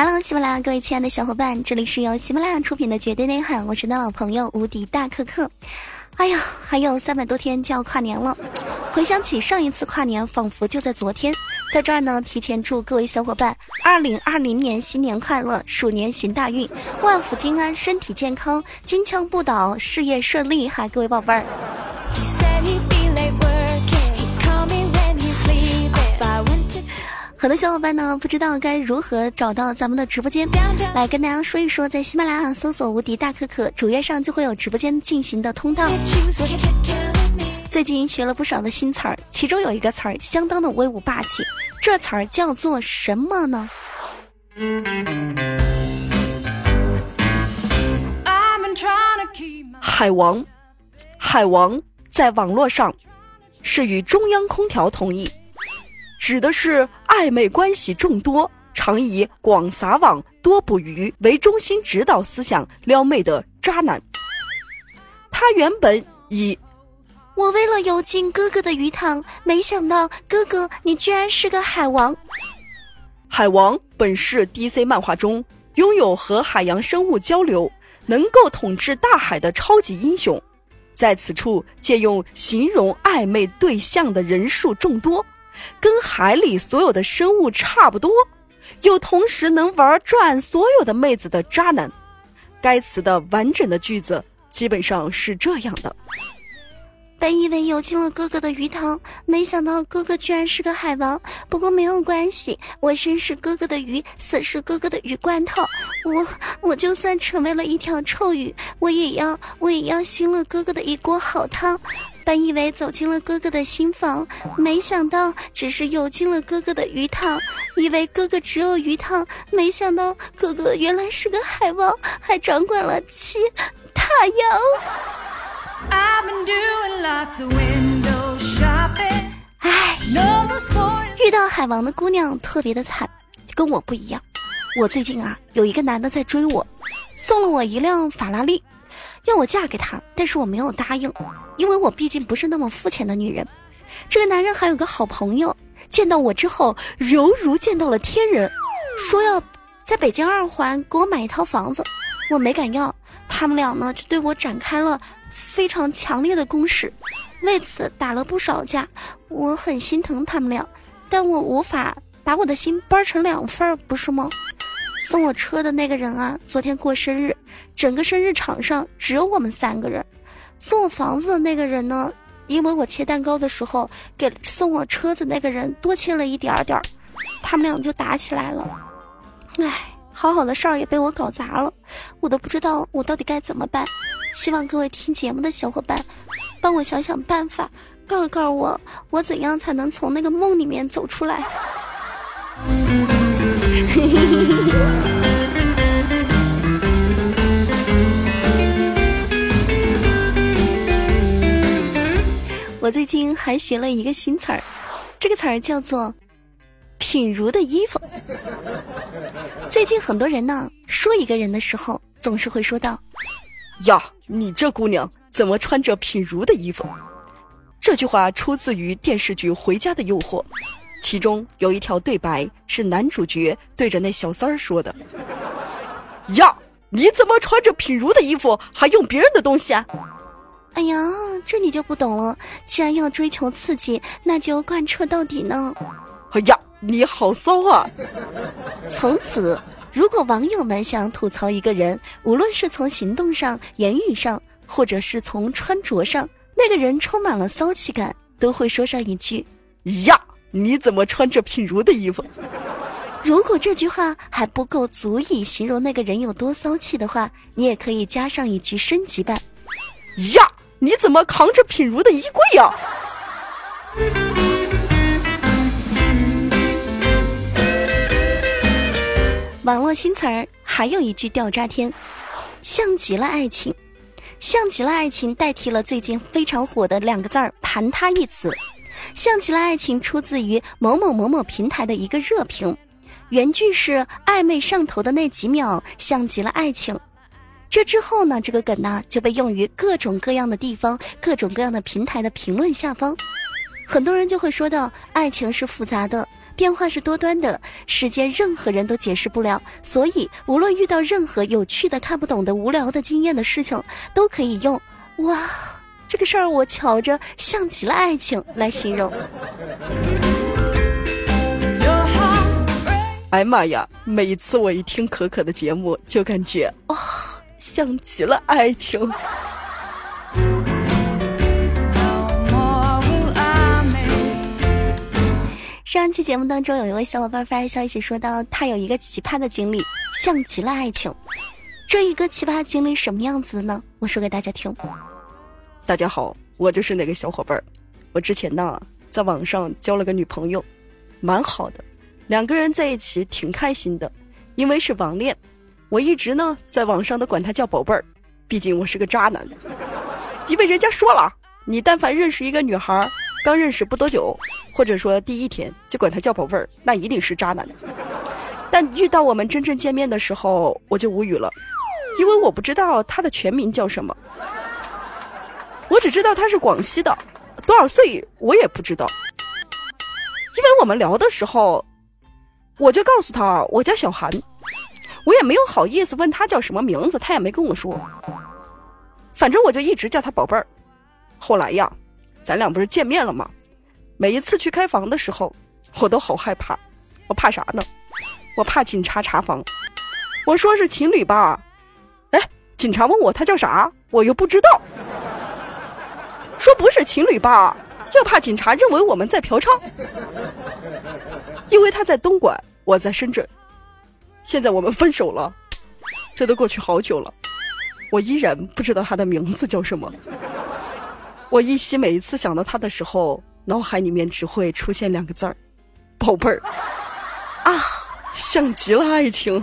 Hello，喜马拉雅各位亲爱的小伙伴，这里是由喜马拉雅出品的《绝对内涵》，我是你的老朋友无敌大可可。哎呀，还有三百多天就要跨年了，回想起上一次跨年，仿佛就在昨天。在这儿呢，提前祝各位小伙伴二零二零年新年快乐，鼠年行大运，万福金安，身体健康，金枪不倒，事业顺利哈，各位宝贝儿。很多小伙伴呢不知道该如何找到咱们的直播间，来跟大家说一说，在喜马拉雅搜索“无敌大可可”，主页上就会有直播间进行的通道。最近学了不少的新词儿，其中有一个词儿相当的威武霸气，这词儿叫做什么呢？海王，海王在网络上是与中央空调同意。指的是暧昧关系众多、常以广撒网、多捕鱼为中心指导思想撩妹的渣男。他原本以“我为了游进哥哥的鱼塘，没想到哥哥你居然是个海王。”海王本是 DC 漫画中拥有和海洋生物交流、能够统治大海的超级英雄，在此处借用形容暧昧对象的人数众多。跟海里所有的生物差不多，又同时能玩转所有的妹子的渣男。该词的完整的句子基本上是这样的。本以为游进了哥哥的鱼塘，没想到哥哥居然是个海王。不过没有关系，我生是哥哥的鱼，死是哥哥的鱼罐头。我我就算成为了一条臭鱼，我也要我也要兴了哥哥的一锅好汤。本以为走进了哥哥的新房，没想到只是游进了哥哥的鱼塘。以为哥哥只有鱼塘，没想到哥哥原来是个海王，还掌管了七大洋。唉，遇到海王的姑娘特别的惨，跟我不一样。我最近啊，有一个男的在追我，送了我一辆法拉利，要我嫁给他，但是我没有答应，因为我毕竟不是那么肤浅的女人。这个男人还有个好朋友，见到我之后犹如见到了天人，说要在北京二环给我买一套房子，我没敢要。他们俩呢，就对我展开了。非常强烈的攻势，为此打了不少架。我很心疼他们俩，但我无法把我的心掰成两份儿，不是吗？送我车的那个人啊，昨天过生日，整个生日场上只有我们三个人。送我房子的那个人呢，因为我切蛋糕的时候给送我车子那个人多切了一点点儿，他们俩就打起来了。唉，好好的事儿也被我搞砸了，我都不知道我到底该怎么办。希望各位听节目的小伙伴，帮我想想办法，告诉告诉我，我怎样才能从那个梦里面走出来？我最近还学了一个新词儿，这个词儿叫做“品如的衣服”。最近很多人呢，说一个人的时候，总是会说到。呀，你这姑娘怎么穿着品如的衣服？这句话出自于电视剧《回家的诱惑》，其中有一条对白是男主角对着那小三儿说的：“呀，你怎么穿着品如的衣服，还用别人的东西啊？”哎呀，这你就不懂了。既然要追求刺激，那就贯彻到底呢。哎呀，你好骚啊！从此。如果网友们想吐槽一个人，无论是从行动上、言语上，或者是从穿着上，那个人充满了骚气感，都会说上一句：“呀，你怎么穿着品如的衣服？”如果这句话还不够足以形容那个人有多骚气的话，你也可以加上一句升级版：“呀，你怎么扛着品如的衣柜呀？”网络新词儿还有一句吊炸天，像极了爱情，像极了爱情代替了最近非常火的两个字儿“盘他”一词。像极了爱情出自于某某某某平台的一个热评，原句是暧昧上头的那几秒像极了爱情。这之后呢，这个梗呢就被用于各种各样的地方、各种各样的平台的评论下方，很多人就会说到爱情是复杂的。变化是多端的，世间任何人都解释不了。所以，无论遇到任何有趣的、看不懂的、无聊的、惊艳的事情，都可以用 “哇，这个事儿我瞧着像极了爱情”来形容。哎妈呀！每次我一听可可的节目，就感觉哦，像极了爱情。上期节目当中，有一位小伙伴发来消息，说到他有一个奇葩的经历，像极了爱情。这一个奇葩经历什么样子的呢？我说给大家听。大家好，我就是那个小伙伴。我之前呢，在网上交了个女朋友，蛮好的，两个人在一起挺开心的。因为是网恋，我一直呢在网上都管她叫宝贝儿，毕竟我是个渣男。因为人家说了，你但凡认识一个女孩。刚认识不多久，或者说第一天就管他叫宝贝儿，那一定是渣男。但遇到我们真正见面的时候，我就无语了，因为我不知道他的全名叫什么，我只知道他是广西的，多少岁我也不知道。因为我们聊的时候，我就告诉他我叫小韩，我也没有好意思问他叫什么名字，他也没跟我说。反正我就一直叫他宝贝儿。后来呀。咱俩不是见面了吗？每一次去开房的时候，我都好害怕。我怕啥呢？我怕警察查房。我说是情侣吧？哎，警察问我他叫啥，我又不知道。说不是情侣吧？又怕警察认为我们在嫖娼。因为他在东莞，我在深圳。现在我们分手了，这都过去好久了，我依然不知道他的名字叫什么。我依稀每一次想到他的时候，脑海里面只会出现两个字儿：“ 宝贝儿。”啊，像极了爱情。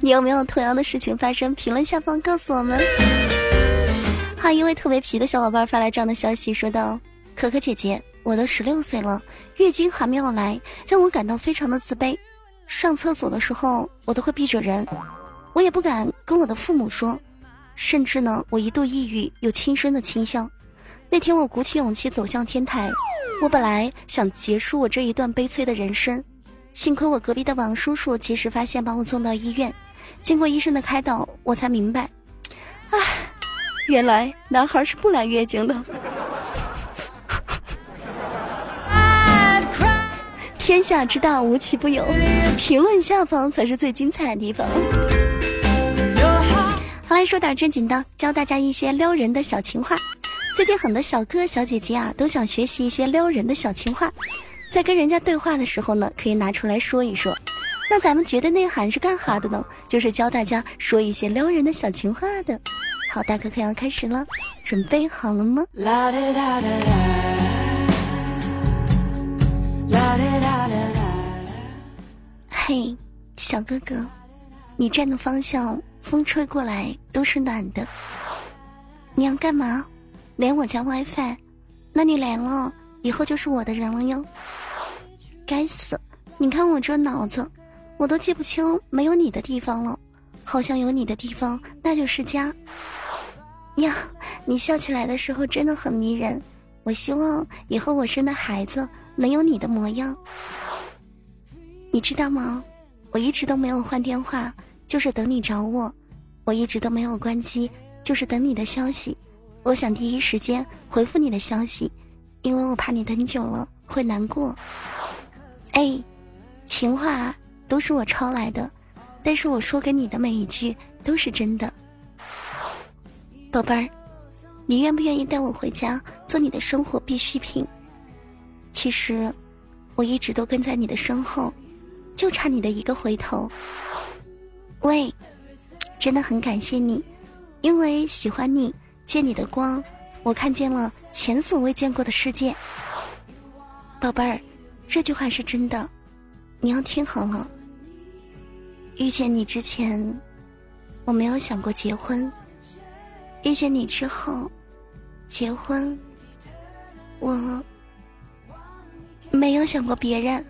你有没有同样的事情发生？评论下方告诉我们。还有一位特别皮的小伙伴发来这样的消息，说道：“可可姐姐，我都十六岁了，月经还没有来，让我感到非常的自卑。”上厕所的时候，我都会闭着人，我也不敢跟我的父母说，甚至呢，我一度抑郁，有轻生的倾向。那天我鼓起勇气走向天台，我本来想结束我这一段悲催的人生，幸亏我隔壁的王叔叔及时发现，把我送到医院。经过医生的开导，我才明白，唉，原来男孩是不来月经的。天下之大，无奇不有。评论下方才是最精彩的地方。好来说点正经的，教大家一些撩人的小情话。最近很多小哥小姐姐啊，都想学习一些撩人的小情话，在跟人家对话的时候呢，可以拿出来说一说。那咱们觉得内涵是干哈的呢？就是教大家说一些撩人的小情话的。好，大哥可要开始了，准备好了吗？嘿，小哥哥，你站的方向风吹过来都是暖的。你要干嘛？连我家 WiFi？那你来了以后就是我的人了哟。该死！你看我这脑子，我都记不清没有你的地方了，好像有你的地方那就是家。呀，你笑起来的时候真的很迷人。我希望以后我生的孩子能有你的模样。你知道吗？我一直都没有换电话，就是等你找我；我一直都没有关机，就是等你的消息。我想第一时间回复你的消息，因为我怕你等久了会难过。哎，情话都是我抄来的，但是我说给你的每一句都是真的。宝贝儿，你愿不愿意带我回家做你的生活必需品？其实，我一直都跟在你的身后。就差你的一个回头。喂，真的很感谢你，因为喜欢你，借你的光，我看见了前所未见过的世界。宝贝儿，这句话是真的，你要听好了。遇见你之前，我没有想过结婚；遇见你之后，结婚，我没有想过别人。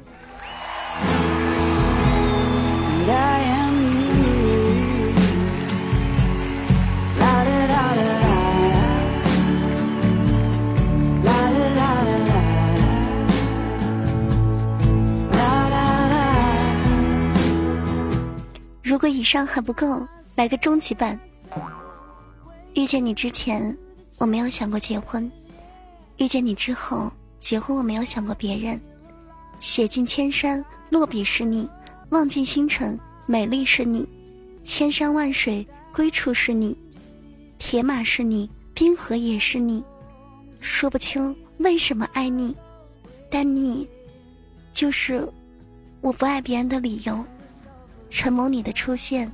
以上还不够，来个终极版。遇见你之前，我没有想过结婚；遇见你之后，结婚我没有想过别人。写尽千山，落笔是你；望尽星辰，美丽是你；千山万水，归处是你；铁马是你，冰河也是你。说不清为什么爱你，但你，就是我不爱别人的理由。承蒙你的出现。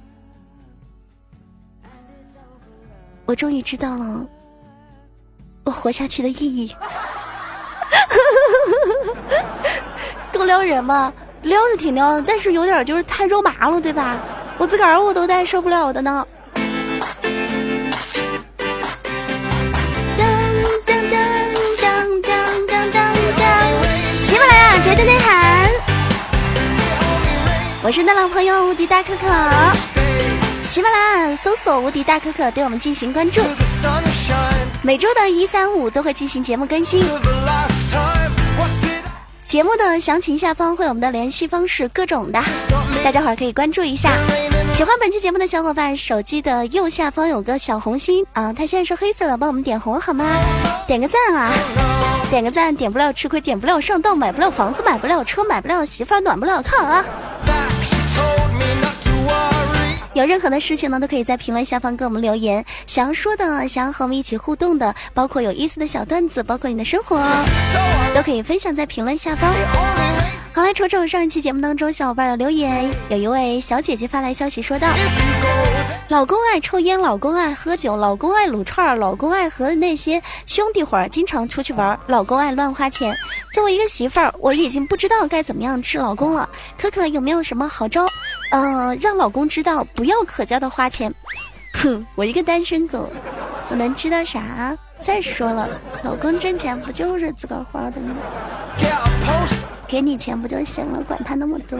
我终于知道了我活下去的意义，够撩人吗？撩是挺撩的，但是有点就是太肉麻了，对吧？我自个儿我都带受不了的呢。我是你的老朋友无敌大可可。喜马拉雅搜索“无敌大可可”，对我们进行关注。每周的一三五都会进行节目更新。节目的详情下方会有我们的联系方式，各种的，大家伙儿可以关注一下。喜欢本期节目的小伙伴，手机的右下方有个小红心啊，它现在是黑色的，帮我们点红好吗？点个赞啊！点个赞，点不了吃亏，点不了上当，买不了房子，买不了车，买不了媳妇，暖不了炕啊！有任何的事情呢，都可以在评论下方给我们留言。想要说的，想要和我们一起互动的，包括有意思的小段子，包括你的生活，都可以分享在评论下方。好，来瞅瞅上一期节目当中小伙伴的留言。有一位小姐姐发来消息说道：“老公爱抽烟，老公爱喝酒，老公爱撸串，老公爱和那些兄弟伙儿经常出去玩，老公爱乱花钱。作为一个媳妇儿，我已经不知道该怎么样治老公了。可可有没有什么好招？呃，让老公知道不要可交的花钱。哼，我一个单身狗，我能知道啥？再说了，老公挣钱不就是自个儿花的吗？”给你钱不就行了？管他那么多。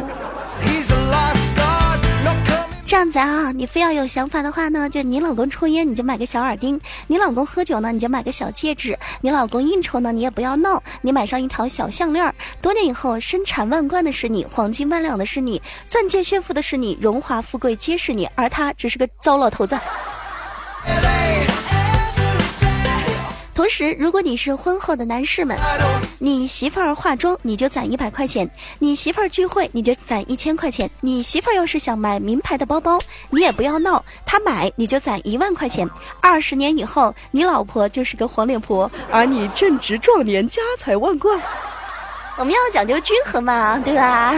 这样子啊，你非要有想法的话呢，就你老公抽烟，你就买个小耳钉；你老公喝酒呢，你就买个小戒指；你老公应酬呢，你也不要闹，你买上一条小项链。多年以后，身产万贯的是你，黄金万两的是你，钻戒炫富的是你，荣华富贵皆是你，而他只是个糟老头子。同时，如果你是婚后的男士们，你媳妇儿化妆你就攒一百块钱，你媳妇儿聚会你就攒一千块钱，你媳妇儿要是想买名牌的包包，你也不要闹，她买你就攒一万块钱。二十年以后，你老婆就是个黄脸婆，而你正值壮年，家财万贯。我们要讲究均衡嘛，对吧？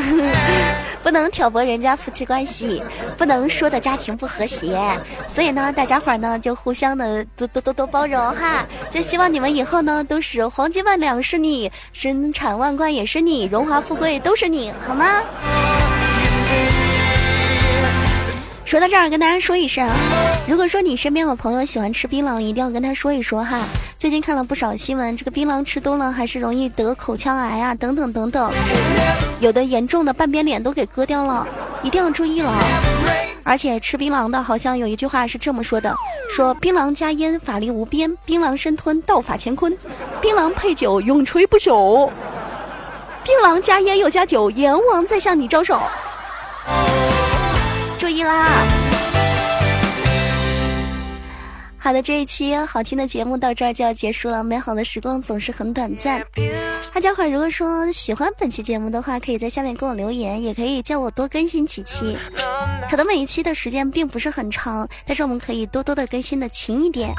不能挑拨人家夫妻关系，不能说的家庭不和谐。所以呢，大家伙儿呢就互相的多多多多包容哈。就希望你们以后呢都是黄金万两是你，身产万贯也是你，荣华富贵都是你，好吗？说到这儿，跟大家说一声，如果说你身边有朋友喜欢吃槟榔，一定要跟他说一说哈。最近看了不少新闻，这个槟榔吃多了还是容易得口腔癌啊，等等等等，有的严重的半边脸都给割掉了，一定要注意了。而且吃槟榔的好像有一句话是这么说的：说槟榔加烟法力无边，槟榔生吞道法乾坤，槟榔配酒永垂不朽，槟榔加烟又加酒，阎王在向你招手。啦！好的，这一期好听的节目到这儿就要结束了。美好的时光总是很短暂。大家伙儿如果说喜欢本期节目的话，可以在下面给我留言，也可以叫我多更新几期。可能每一期的时间并不是很长，但是我们可以多多的更新的勤一点。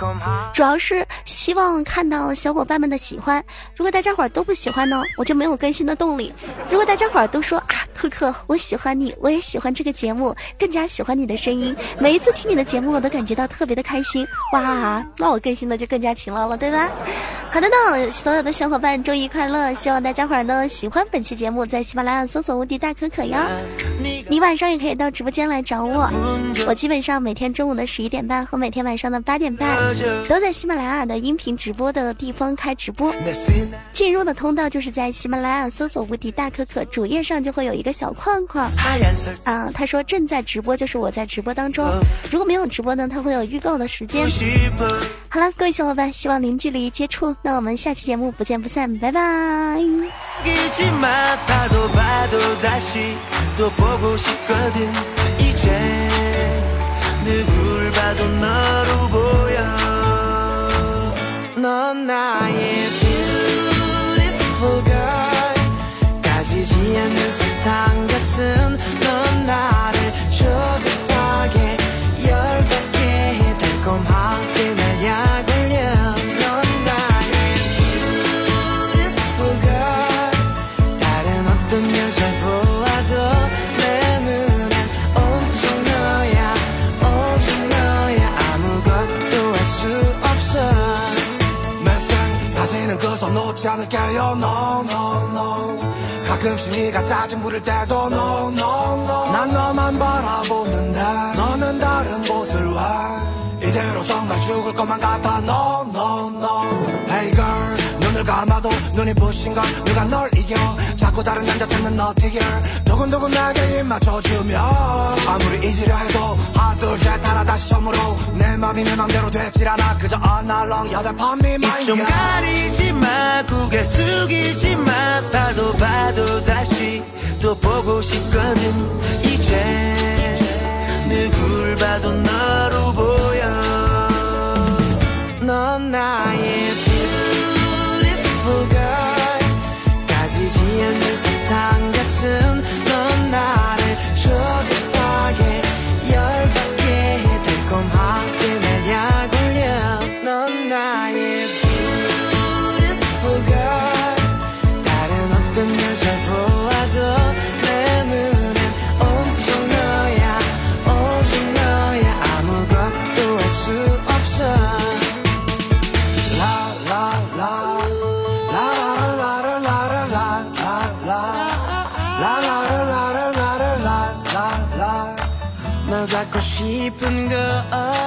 主要是希望看到小伙伴们的喜欢。如果大家伙儿都不喜欢呢，我就没有更新的动力。如果大家伙儿都说啊，可可，我喜欢你，我也喜欢这个节目，更加喜欢你的声音，每一次听你的节目，我都感觉到特别的开心。哇，那我更新的就更加勤劳了，对吧？好的呢，所有的小伙伴周一快乐！希望大家伙儿呢喜欢本期节目，在喜马拉雅搜索“无敌大可可”呀。你晚上也可以到直播间来找我，我基本上每天中午的十一点半和每天晚上的八点半都在喜马拉雅的音频直播的地方开直播。进入的通道就是在喜马拉雅搜索“无敌大可可”，主页上就会有一个小框框。啊，他说正在直播，就是我在直播当中。如果没有直播呢，他会有预告的时间。好了，各位小伙伴，希望零距离接触。那我们下期节目不见不散，拜拜。 기지만 봐도 봐도 다시 또 보고 싶거든. 이제 누굴 봐도 너로 보여. 넌 나의 그손 놓지 않을게요. No no no. 가끔씩 네가 짜증 부릴 때도 no no no. 난 너만 바라보는데 너는 다른 곳을 왜 이대로 정말 죽을 것만 같아. No no no. Hey girl 눈을 감아도 눈이 부신 걸 누가 널 이겨? 자꾸 다른 남자 찾는 너티 girl 두근두근 나게 입 맞춰주며. 아무리 잊으려 해도 하나 둘셋 하나 다시 처음으로 내 맘이 내 맘대로 되질 않아. 그저 어날렁 여덟 밤이 입좀 가리지 마 고개 숙이지 마. 봐도 봐도 다시 또 보고 싶거든. 이제 누굴 봐도 너로 보여. 넌 나의 keeping go